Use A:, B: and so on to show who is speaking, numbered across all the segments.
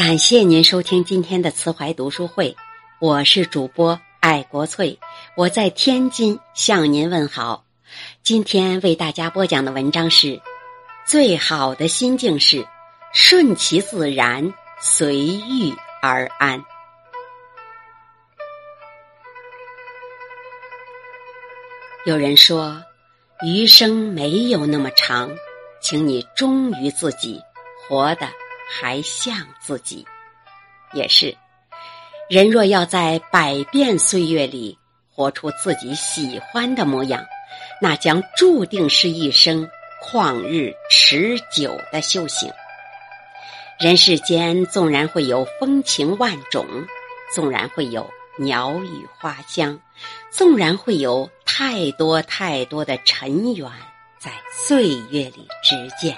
A: 感谢您收听今天的慈怀读书会，我是主播爱国翠，我在天津向您问好。今天为大家播讲的文章是：最好的心境是顺其自然，随遇而安。有人说，余生没有那么长，请你忠于自己，活的。还像自己，也是。人若要在百变岁月里活出自己喜欢的模样，那将注定是一生旷日持久的修行。人世间纵然会有风情万种，纵然会有鸟语花香，纵然会有太多太多的尘缘在岁月里直见。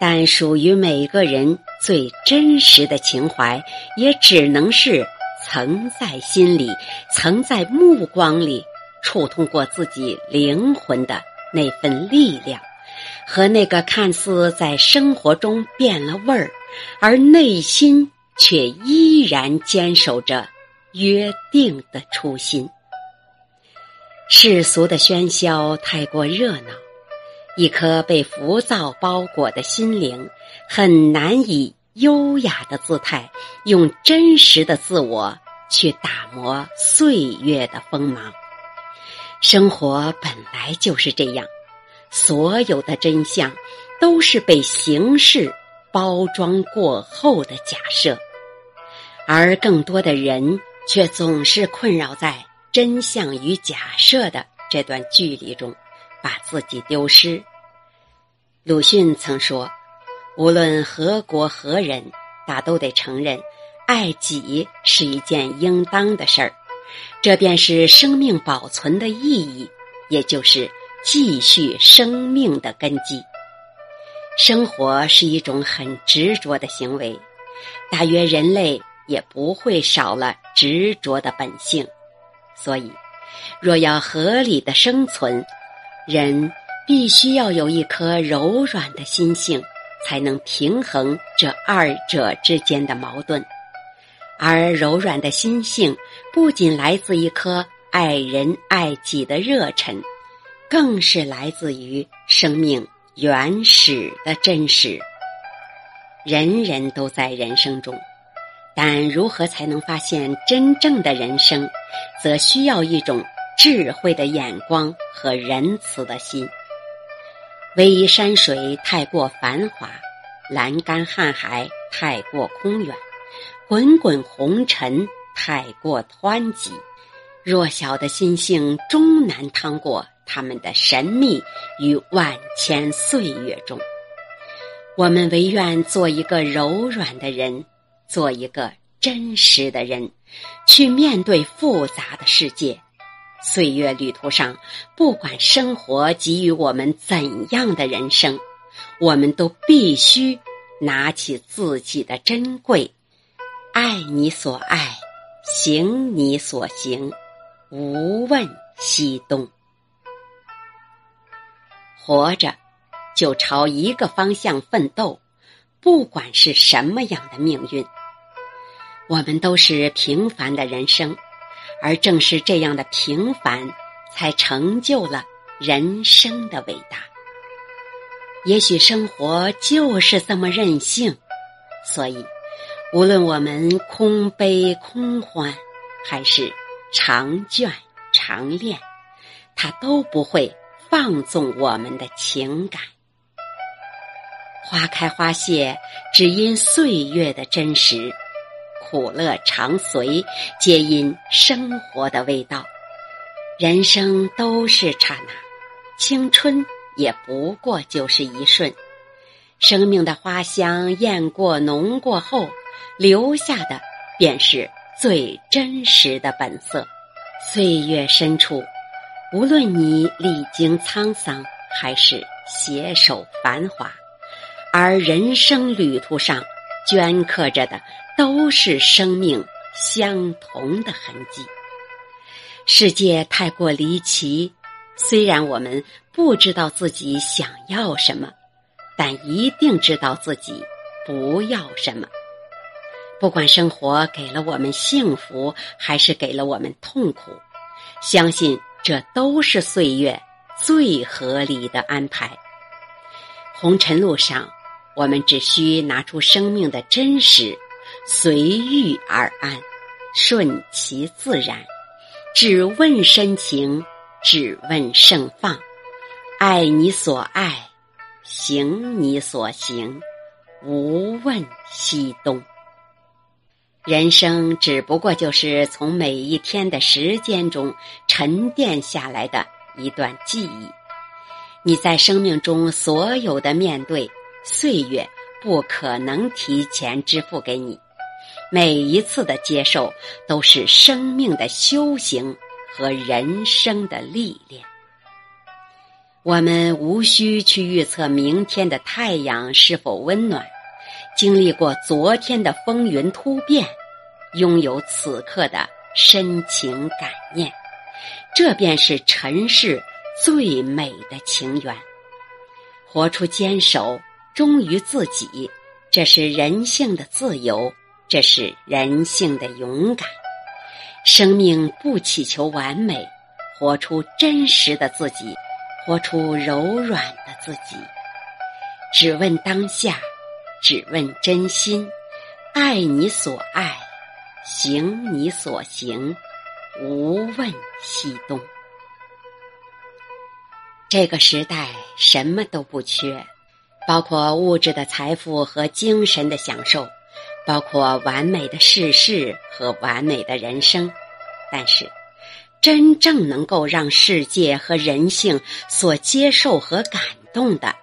A: 但属于每个人最真实的情怀，也只能是曾在心里、曾在目光里触痛过自己灵魂的那份力量，和那个看似在生活中变了味儿，而内心却依然坚守着约定的初心。世俗的喧嚣太过热闹。一颗被浮躁包裹的心灵，很难以优雅的姿态，用真实的自我去打磨岁月的锋芒。生活本来就是这样，所有的真相都是被形式包装过后的假设，而更多的人却总是困扰在真相与假设的这段距离中。把自己丢失。鲁迅曾说：“无论何国何人，大都得承认，爱己是一件应当的事儿。这便是生命保存的意义，也就是继续生命的根基。生活是一种很执着的行为，大约人类也不会少了执着的本性。所以，若要合理的生存。”人必须要有一颗柔软的心性，才能平衡这二者之间的矛盾。而柔软的心性，不仅来自一颗爱人爱己的热忱，更是来自于生命原始的真实。人人都在人生中，但如何才能发现真正的人生，则需要一种。智慧的眼光和仁慈的心。唯一山水太过繁华，栏杆瀚海太过空远，滚滚红尘太过湍急，弱小的心性终难趟过他们的神秘与万千岁月中。我们唯愿做一个柔软的人，做一个真实的人，去面对复杂的世界。岁月旅途上，不管生活给予我们怎样的人生，我们都必须拿起自己的珍贵，爱你所爱，行你所行，无问西东。活着，就朝一个方向奋斗，不管是什么样的命运，我们都是平凡的人生。而正是这样的平凡，才成就了人生的伟大。也许生活就是这么任性，所以，无论我们空悲空欢，还是长卷长恋，它都不会放纵我们的情感。花开花谢，只因岁月的真实。苦乐常随，皆因生活的味道。人生都是刹那，青春也不过就是一瞬。生命的花香艳过浓过后，留下的便是最真实的本色。岁月深处，无论你历经沧桑，还是携手繁华，而人生旅途上镌刻着的。都是生命相同的痕迹。世界太过离奇，虽然我们不知道自己想要什么，但一定知道自己不要什么。不管生活给了我们幸福，还是给了我们痛苦，相信这都是岁月最合理的安排。红尘路上，我们只需拿出生命的真实，随遇而安，顺其自然，只问深情，只问盛放，爱你所爱，行你所行，无问西东。人生只不过就是从每一天的时间中沉淀下来的一段记忆。你在生命中所有的面对，岁月不可能提前支付给你。每一次的接受，都是生命的修行和人生的历练。我们无需去预测明天的太阳是否温暖。经历过昨天的风云突变，拥有此刻的深情感念，这便是尘世最美的情缘。活出坚守，忠于自己，这是人性的自由，这是人性的勇敢。生命不祈求完美，活出真实的自己，活出柔软的自己，只问当下。只问真心，爱你所爱，行你所行，无问西东。这个时代什么都不缺，包括物质的财富和精神的享受，包括完美的世事和完美的人生。但是，真正能够让世界和人性所接受和感动的。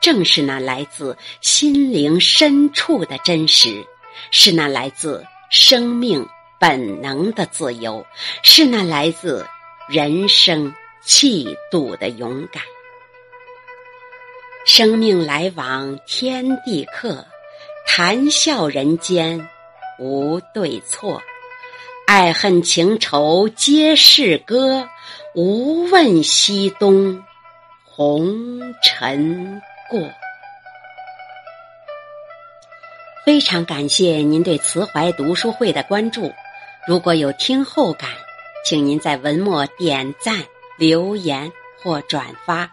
A: 正是那来自心灵深处的真实，是那来自生命本能的自由，是那来自人生气度的勇敢。生命来往，天地客，谈笑人间，无对错，爱恨情仇皆是歌，无问西东，红尘。过，非常感谢您对慈怀读书会的关注。如果有听后感，请您在文末点赞、留言或转发。